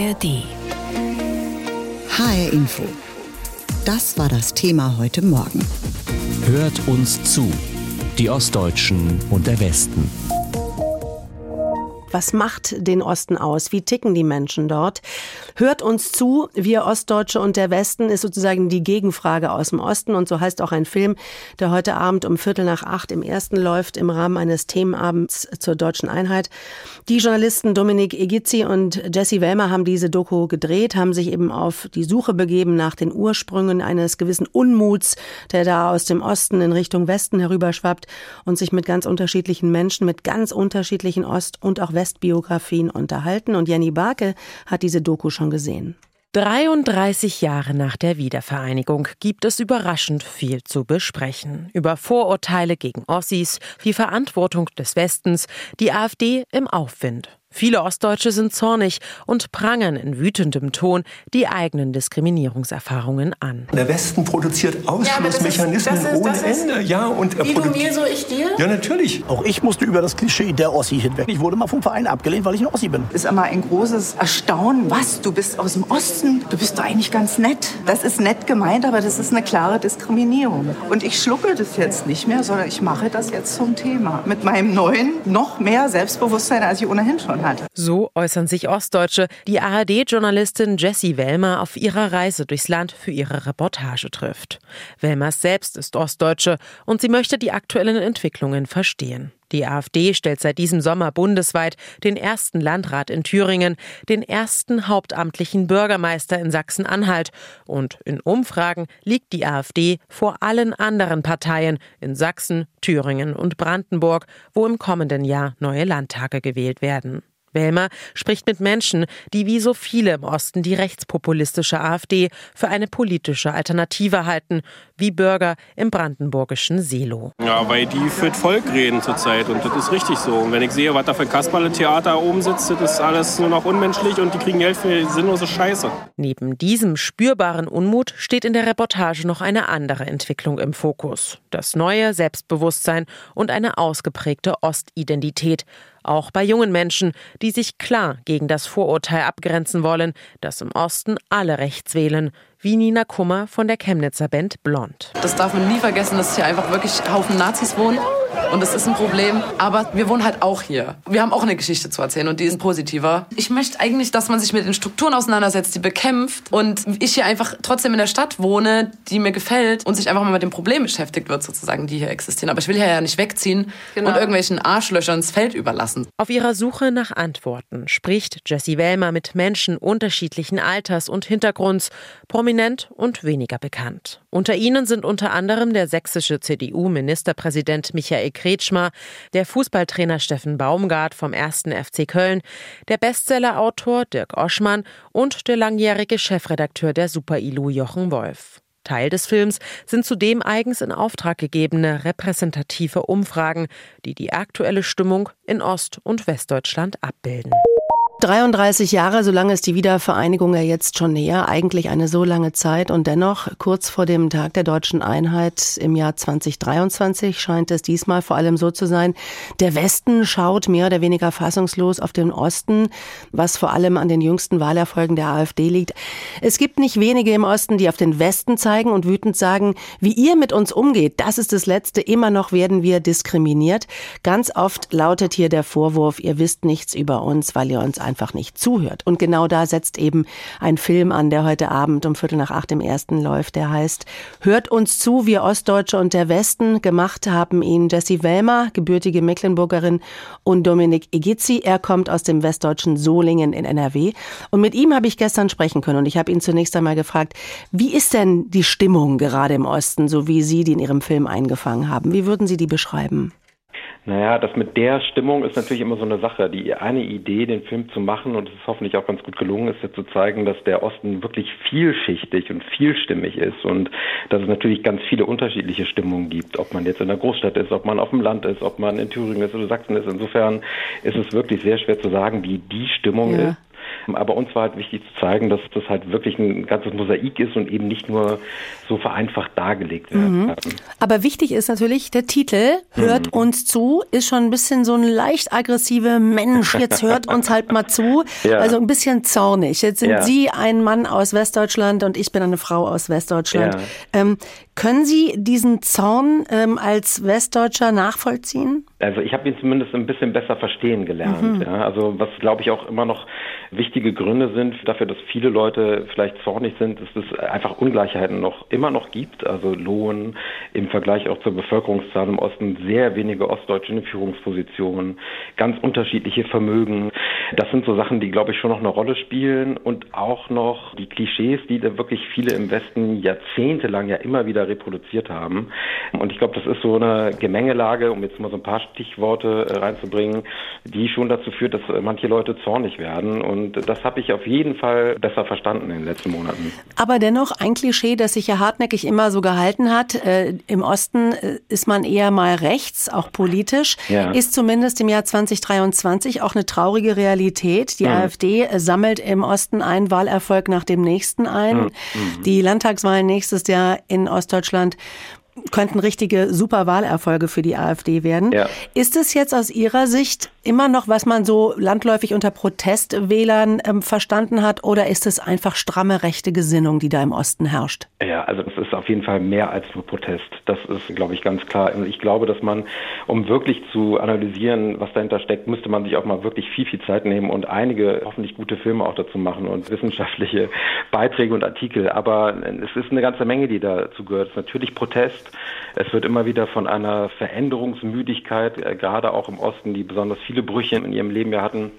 ARD. HR Info. Das war das Thema heute Morgen. Hört uns zu. Die Ostdeutschen und der Westen. Was macht den Osten aus? Wie ticken die Menschen dort? Hört uns zu, wir Ostdeutsche und der Westen ist sozusagen die Gegenfrage aus dem Osten und so heißt auch ein Film, der heute Abend um Viertel nach acht im ersten läuft im Rahmen eines Themenabends zur deutschen Einheit. Die Journalisten Dominik Egizzi und Jesse Wellmer haben diese Doku gedreht, haben sich eben auf die Suche begeben nach den Ursprüngen eines gewissen Unmuts, der da aus dem Osten in Richtung Westen herüberschwappt und sich mit ganz unterschiedlichen Menschen, mit ganz unterschiedlichen Ost- und auch Westbiografien unterhalten. Und Jenny Barke hat diese Doku schon gesehen. 33 Jahre nach der Wiedervereinigung gibt es überraschend viel zu besprechen. Über Vorurteile gegen Ossis, die Verantwortung des Westens, die AfD im Aufwind. Viele Ostdeutsche sind zornig und prangern in wütendem Ton die eigenen Diskriminierungserfahrungen an. Der Westen produziert Ausschlussmechanismen Ja, ohne ist- Ende. Ja, und er Wie du mir, so ich dir? Ja, natürlich. Auch ich musste über das Klischee der Ossi hinweg. Ich wurde mal vom Verein abgelehnt, weil ich ein Ossi bin. ist immer ein großes Erstaunen. Was? Du bist aus dem Osten? Du bist doch eigentlich ganz nett. Das ist nett gemeint, aber das ist eine klare Diskriminierung. Und ich schlucke das jetzt nicht mehr, sondern ich mache das jetzt zum Thema. Mit meinem neuen, noch mehr Selbstbewusstsein, als ich ohnehin schon hatte. So äußern sich Ostdeutsche, die ARD-Journalistin Jessie Wellmer auf ihrer Reise durchs Land für ihre Reportage trifft. Wellmers selbst ist Ostdeutsche und sie möchte die aktuellen Entwicklungen verstehen. Die AfD stellt seit diesem Sommer bundesweit den ersten Landrat in Thüringen, den ersten hauptamtlichen Bürgermeister in Sachsen-Anhalt und in Umfragen liegt die AfD vor allen anderen Parteien in Sachsen, Thüringen und Brandenburg, wo im kommenden Jahr neue Landtage gewählt werden. Wellmer spricht mit Menschen, die wie so viele im Osten die rechtspopulistische AfD für eine politische Alternative halten, wie Bürger im brandenburgischen Seelow. Ja, weil die für das Volk reden zurzeit und das ist richtig so. Und wenn ich sehe, was da für Kasperle-Theater oben sitzt, das ist alles nur noch unmenschlich und die kriegen Geld für sinnlose Scheiße. Neben diesem spürbaren Unmut steht in der Reportage noch eine andere Entwicklung im Fokus. Das neue Selbstbewusstsein und eine ausgeprägte Ostidentität. Auch bei jungen Menschen, die sich klar gegen das Vorurteil abgrenzen wollen, dass im Osten alle rechts wählen, wie Nina Kummer von der Chemnitzer Band Blond. Das darf man nie vergessen, dass hier einfach wirklich Haufen Nazis wohnen. Und das ist ein Problem. Aber wir wohnen halt auch hier. Wir haben auch eine Geschichte zu erzählen und die ist positiver. Ich möchte eigentlich, dass man sich mit den Strukturen auseinandersetzt, die bekämpft. Und ich hier einfach trotzdem in der Stadt wohne, die mir gefällt und sich einfach mal mit dem Problem beschäftigt wird, sozusagen, die hier existieren. Aber ich will hier ja nicht wegziehen Genau. und irgendwelchen Arschlöchern ins Feld überlassen. Auf ihrer Suche nach Antworten spricht Jessie Wellmer mit Menschen unterschiedlichen Alters und Hintergrunds, prominent und weniger bekannt. Unter ihnen sind unter anderem der sächsische CDU-Ministerpräsident Michael Kretschmer, der Fußballtrainer Steffen Baumgart vom 1. FC Köln, der Bestsellerautor Dirk Oschmann und der langjährige Chefredakteur der Super-ILU Jochen Wolf. Teil des Films sind zudem eigens in Auftrag gegebene repräsentative Umfragen, die die aktuelle Stimmung in Ost- und Westdeutschland abbilden. 33 Jahre, so lange ist die Wiedervereinigung ja jetzt schon näher, eigentlich eine so lange Zeit und dennoch kurz vor dem Tag der deutschen Einheit im Jahr 2023 scheint es diesmal vor allem so zu sein, der Westen schaut mehr oder weniger fassungslos auf den Osten, was vor allem an den jüngsten Wahlerfolgen der AfD liegt. Es gibt nicht wenige im Osten, die auf den Westen zeigen und wütend sagen, wie ihr mit uns umgeht, das ist das Letzte, immer noch werden wir diskriminiert. Ganz oft lautet hier der Vorwurf, ihr wisst nichts über uns, weil ihr uns einfach nicht zuhört. Und genau da setzt eben ein Film an, der heute Abend um Viertel nach acht im ersten läuft, der heißt Hört uns zu, wir Ostdeutsche und der Westen. Gemacht haben ihn Jessie Wellmer, gebürtige Mecklenburgerin, und Dominik Egizzi. Er kommt aus dem westdeutschen Solingen in NRW. Und mit ihm habe ich gestern sprechen können und ich habe ihn zunächst einmal gefragt, wie ist denn die Stimmung gerade im Osten, so wie Sie die in Ihrem Film eingefangen haben? Wie würden Sie die beschreiben? Naja, das mit der Stimmung ist natürlich immer so eine Sache. Die eine Idee, den Film zu machen, und es ist hoffentlich auch ganz gut gelungen, ist ja zu zeigen, dass der Osten wirklich vielschichtig und vielstimmig ist und dass es natürlich ganz viele unterschiedliche Stimmungen gibt, ob man jetzt in der Großstadt ist, ob man auf dem Land ist, ob man in Thüringen ist oder Sachsen ist. Insofern ist es wirklich sehr schwer zu sagen, wie die Stimmung Ja. ist. Aber uns war halt wichtig zu zeigen, dass das halt wirklich ein ganzes Mosaik ist und eben nicht nur so vereinfacht dargelegt werden mhm. Aber wichtig ist natürlich der Titel, hört mhm. uns zu, ist schon ein bisschen so ein leicht aggressive Mensch, jetzt hört uns halt mal zu. Ja. Also ein bisschen zornig. Jetzt sind ja. Sie ein Mann aus Westdeutschland und ich bin eine Frau aus Westdeutschland. Ja. Ähm, können Sie diesen Zorn ähm, als Westdeutscher nachvollziehen? Also ich habe ihn zumindest ein bisschen besser verstehen gelernt. Mhm. Ja. Also was glaube ich auch immer noch wichtige Gründe sind dafür, dass viele Leute vielleicht zornig sind, ist, dass es einfach Ungleichheiten noch immer noch gibt. Also Lohn im Vergleich auch zur Bevölkerungszahl im Osten sehr wenige Ostdeutsche in Führungspositionen, ganz unterschiedliche Vermögen. Das sind so Sachen, die glaube ich schon noch eine Rolle spielen und auch noch die Klischees, die da wirklich viele im Westen jahrzehntelang ja immer wieder reproduziert haben. Und ich glaube, das ist so eine Gemengelage, um jetzt mal so ein paar Stichworte äh, reinzubringen, die schon dazu führt, dass äh, manche Leute zornig werden. Und das habe ich auf jeden Fall besser verstanden in den letzten Monaten. Aber dennoch ein Klischee, das sich ja hartnäckig immer so gehalten hat. Äh, Im Osten äh, ist man eher mal rechts, auch politisch. Ja. Ist zumindest im Jahr 2023 auch eine traurige Realität. Die mhm. AfD sammelt im Osten einen Wahlerfolg nach dem nächsten ein. Mhm. Die Landtagswahlen nächstes Jahr in Ostdeutschland könnten richtige super Wahlerfolge für die AfD werden. Ja. Ist es jetzt aus Ihrer Sicht immer noch, was man so landläufig unter Protestwählern ähm, verstanden hat, oder ist es einfach stramme rechte Gesinnung, die da im Osten herrscht? Ja, also das ist auf jeden Fall mehr als nur Protest. Das ist, glaube ich, ganz klar. Ich glaube, dass man, um wirklich zu analysieren, was dahinter steckt, müsste man sich auch mal wirklich viel, viel Zeit nehmen und einige hoffentlich gute Filme auch dazu machen und wissenschaftliche Beiträge und Artikel. Aber es ist eine ganze Menge, die dazu gehört. Es natürlich Protest. Es wird immer wieder von einer Veränderungsmüdigkeit, äh, gerade auch im Osten, die besonders viele Brüche in ihrem Leben ja hatten,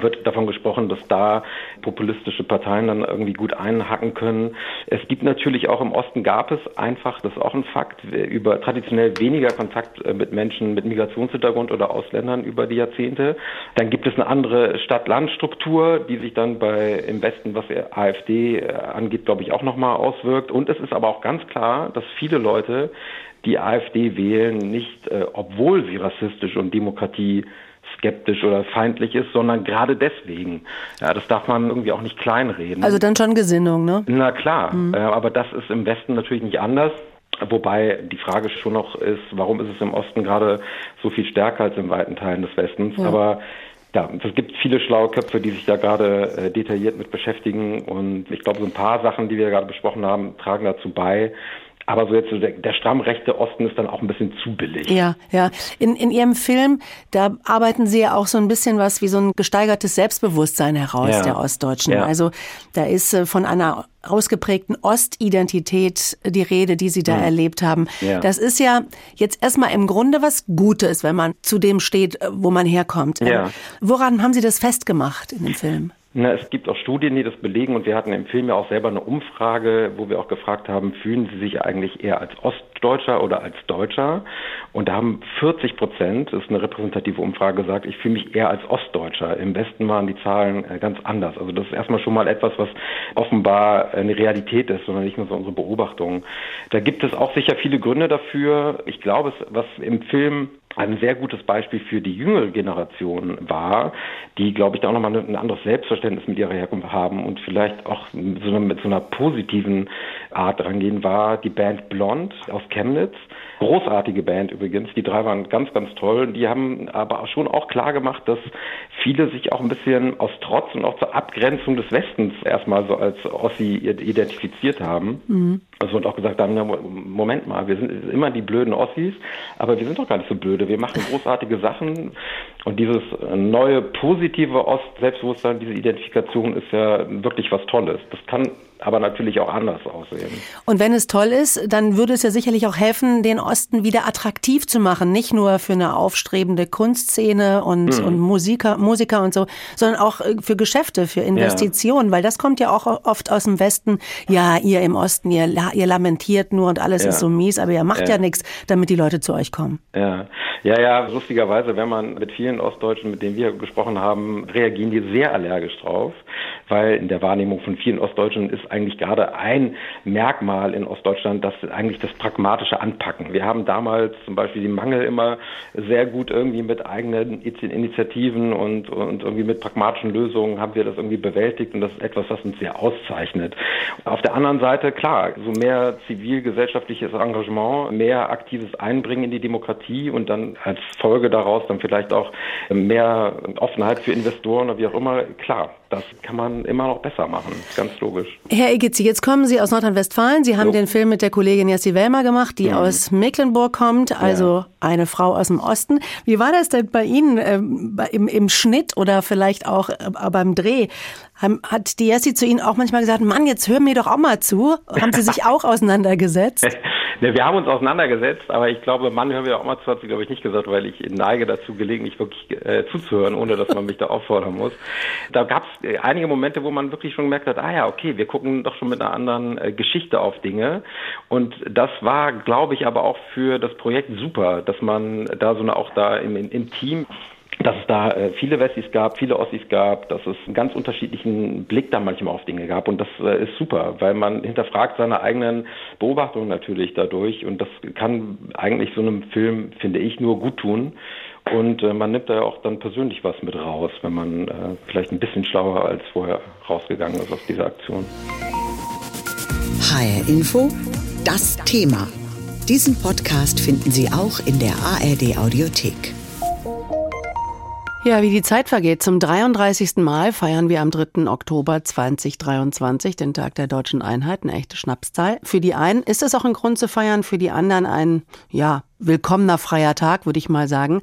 wird davon gesprochen, dass da populistische Parteien dann irgendwie gut einhacken können. Es gibt natürlich auch im Osten gab es einfach, das ist auch ein Fakt, über traditionell weniger Kontakt äh, mit Menschen mit Migrationshintergrund oder Ausländern über die Jahrzehnte. Dann gibt es eine andere Stadt-Land-Struktur, die sich dann bei im Westen, was AfD äh, angeht, glaube ich, auch nochmal auswirkt. Und es ist aber auch ganz klar, dass viele Leute die AfD wählen, nicht äh, obwohl sie rassistisch und Demokratie skeptisch oder feindlich ist, sondern gerade deswegen. Ja, das darf man irgendwie auch nicht kleinreden. Also dann schon Gesinnung, ne? Na klar, mhm. äh, aber das ist im Westen natürlich nicht anders. Wobei die Frage schon noch ist, warum ist es im Osten gerade so viel stärker als in weiten Teilen des Westens? Ja. Aber ja, es gibt viele schlaue Köpfe, die sich da gerade äh, detailliert mit beschäftigen. Und ich glaube, so ein paar Sachen, die wir gerade besprochen haben, tragen dazu bei, aber so jetzt so der, der stramm rechte Osten ist dann auch ein bisschen zu billig. Ja, ja. In, in Ihrem Film, da arbeiten Sie ja auch so ein bisschen was wie so ein gesteigertes Selbstbewusstsein heraus ja. der Ostdeutschen. Ja. Also da ist äh, von einer ausgeprägten Ostidentität die Rede, die Sie da mhm. erlebt haben. Ja. Das ist ja jetzt erstmal im Grunde was Gutes, wenn man zu dem steht, äh, wo man herkommt. Ja. Woran haben Sie das festgemacht in dem Film? Na, es gibt auch Studien, die das belegen und wir hatten im Film ja auch selber eine Umfrage, wo wir auch gefragt haben, fühlen Sie sich eigentlich eher als Ostdeutscher oder als Deutscher? Und da haben 40 Prozent, das ist eine repräsentative Umfrage, gesagt, ich fühle mich eher als Ostdeutscher. Im Westen waren die Zahlen äh, ganz anders. Also das ist erstmal schon mal etwas, was offenbar eine Realität ist, sondern nicht nur so unsere Beobachtung. Da gibt es auch sicher viele Gründe dafür. Ich glaube, was im Film ein sehr gutes Beispiel für die jüngere Generation war, die, glaube ich, da auch nochmal ein anderes Selbstverständnis mit ihrer Herkunft haben und vielleicht auch so eine, mit so einer positiven Art rangehen, war die Band Blond aus Chemnitz. Großartige Band übrigens. Die drei waren ganz, ganz toll. Die haben aber schon auch klar gemacht, dass viele sich auch ein bisschen aus Trotz und auch zur Abgrenzung des Westens erstmal so als Ossi identifiziert haben. Mhm. Also und auch gesagt haben, Moment mal, wir sind immer die blöden Ossis, aber wir sind doch gar nicht so blöde. Wir machen großartige Sachen und dieses neue positive Ost-Selbstbewusstsein, diese Identifikation ist ja wirklich was Tolles. Das kann aber natürlich auch anders aussehen. Und wenn es toll ist, dann würde es ja sicherlich auch helfen, den Osten wieder attraktiv zu machen. Nicht nur für eine aufstrebende Kunstszene und, mhm. und Musiker, Musiker und so, sondern auch äh, für Geschäfte, für Investitionen, ja. weil das kommt ja auch oft aus dem Westen. Ja, ihr im Osten, ihr, ihr lamentiert nur und alles ja. ist so mies, aber ihr macht ja, ja nichts, damit die Leute zu euch kommen. Ja. ja, ja, lustigerweise, wenn man mit vielen Ostdeutschen, mit denen wir gesprochen haben, reagieren die sehr allergisch drauf. weil in der Wahrnehmung von vielen Ostdeutschen ist eigentlich gerade ein Merkmal in Ostdeutschland, das eigentlich das pragmatische Anpacken. Wir haben damals zum Beispiel die Mangel immer sehr gut irgendwie mit eigenen Initiativen und, und irgendwie mit pragmatischen Lösungen haben wir das irgendwie bewältigt und das ist etwas, was uns sehr auszeichnet. Auf der anderen Seite, klar, so mehr zivilgesellschaftliches Engagement, mehr aktives Einbringen in die Demokratie und dann als Folge daraus dann vielleicht auch mehr Offenheit für Investoren oder wie auch immer, klar, das kann man immer noch besser machen. Ganz logisch. Herr Igitzi, jetzt kommen Sie aus Nordrhein-Westfalen. Sie haben so. den Film mit der Kollegin Jessie Wellmer gemacht, die mhm. aus Mecklenburg kommt, also ja. eine Frau aus dem Osten. Wie war das denn bei Ihnen äh, im, im Schnitt oder vielleicht auch äh, beim Dreh? Hat die Jessie zu Ihnen auch manchmal gesagt, Mann, jetzt hör mir doch auch mal zu? Haben Sie sich auch auseinandergesetzt? ne, wir haben uns auseinandergesetzt, aber ich glaube, Mann, hören wir auch mal zu, hat sie, glaube ich, nicht gesagt, weil ich neige dazu, gelegentlich wirklich äh, zuzuhören, ohne dass man mich da auffordern muss. Da gab es äh, einige Momente, wo man wirklich schon gemerkt hat, ah ja, okay, wir gucken doch schon mit einer anderen äh, Geschichte auf Dinge. Und das war, glaube ich, aber auch für das Projekt super, dass man da so eine, auch da im, im Team dass es da äh, viele Wessis gab, viele Ossis gab, dass es einen ganz unterschiedlichen Blick da manchmal auf Dinge gab und das äh, ist super, weil man hinterfragt seine eigenen Beobachtungen natürlich dadurch und das kann eigentlich so einem Film, finde ich, nur gut tun und äh, man nimmt da ja auch dann persönlich was mit raus, wenn man äh, vielleicht ein bisschen schlauer als vorher rausgegangen ist aus dieser Aktion. HR Info, das Thema. Diesen Podcast finden Sie auch in der ARD Audiothek. Ja, wie die Zeit vergeht. Zum 33. Mal feiern wir am 3. Oktober 2023 den Tag der deutschen Einheit, eine echte Schnapszahl. Für die einen ist es auch ein Grund zu feiern, für die anderen ein, ja, willkommener freier Tag, würde ich mal sagen.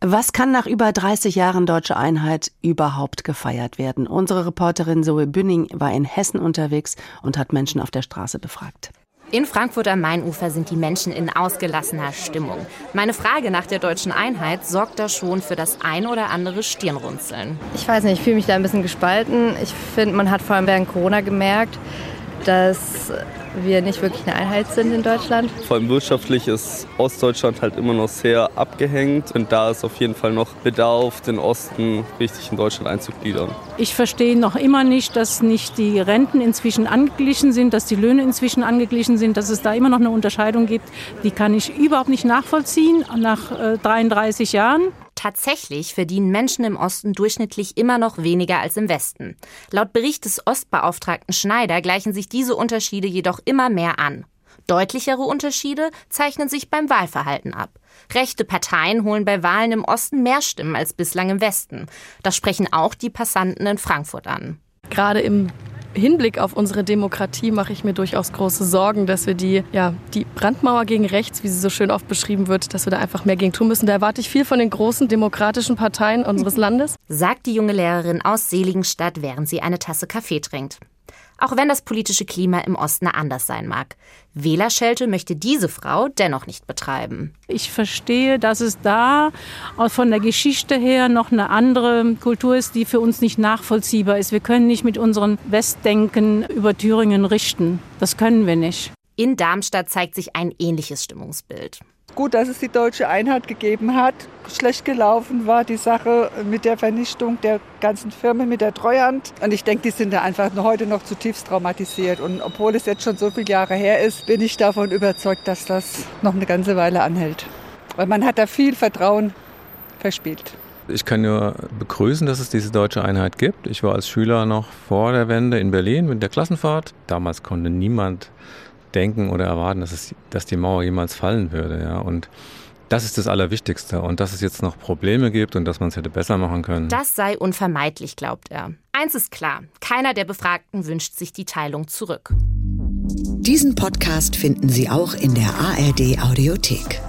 Was kann nach über 30 Jahren deutsche Einheit überhaupt gefeiert werden? Unsere Reporterin Zoe Bünning war in Hessen unterwegs und hat Menschen auf der Straße befragt. In Frankfurt am Mainufer sind die Menschen in ausgelassener Stimmung. Meine Frage nach der deutschen Einheit sorgt da schon für das ein oder andere Stirnrunzeln. Ich weiß nicht, ich fühle mich da ein bisschen gespalten. Ich finde, man hat vor allem während Corona gemerkt, dass wir nicht wirklich eine Einheit sind in Deutschland. Vor allem wirtschaftlich ist Ostdeutschland halt immer noch sehr abgehängt und da ist auf jeden Fall noch Bedarf, den Osten richtig in Deutschland einzugliedern. Ich verstehe noch immer nicht, dass nicht die Renten inzwischen angeglichen sind, dass die Löhne inzwischen angeglichen sind, dass es da immer noch eine Unterscheidung gibt. Die kann ich überhaupt nicht nachvollziehen nach 33 äh, Jahren. Tatsächlich verdienen Menschen im Osten durchschnittlich immer noch weniger als im Westen. Laut Bericht des Ostbeauftragten Schneider gleichen sich diese Unterschiede jedoch immer mehr an. Deutlichere Unterschiede zeichnen sich beim Wahlverhalten ab. Rechte Parteien holen bei Wahlen im Osten mehr Stimmen als bislang im Westen. Das sprechen auch die Passanten in Frankfurt an. Gerade im Hinblick auf unsere Demokratie mache ich mir durchaus große Sorgen, dass wir die, ja, die Brandmauer gegen rechts, wie sie so schön oft beschrieben wird, dass wir da einfach mehr gegen tun müssen. Da erwarte ich viel von den großen demokratischen Parteien unseres Landes. Sagt die junge Lehrerin aus Seligenstadt, während sie eine Tasse Kaffee trinkt auch wenn das politische Klima im Osten anders sein mag. Wählerschelte möchte diese Frau dennoch nicht betreiben. Ich verstehe, dass es da von der Geschichte her noch eine andere Kultur ist, die für uns nicht nachvollziehbar ist. Wir können nicht mit unseren Westdenken über Thüringen richten. Das können wir nicht. In Darmstadt zeigt sich ein ähnliches Stimmungsbild gut, dass es die deutsche Einheit gegeben hat. Schlecht gelaufen war die Sache mit der Vernichtung der ganzen Firmen, mit der Treuhand. Und ich denke, die sind da einfach heute noch zutiefst traumatisiert. Und obwohl es jetzt schon so viele Jahre her ist, bin ich davon überzeugt, dass das noch eine ganze Weile anhält. Weil man hat da viel Vertrauen verspielt. Ich kann nur begrüßen, dass es diese deutsche Einheit gibt. Ich war als Schüler noch vor der Wende in Berlin mit der Klassenfahrt. Damals konnte niemand denken oder erwarten, dass, es, dass die Mauer jemals fallen würde. Ja? Und das ist das Allerwichtigste. Und dass es jetzt noch Probleme gibt und dass man es hätte besser machen können. Das sei unvermeidlich, glaubt er. Eins ist klar, keiner der Befragten wünscht sich die Teilung zurück. Diesen Podcast finden Sie auch in der ARD Audiothek.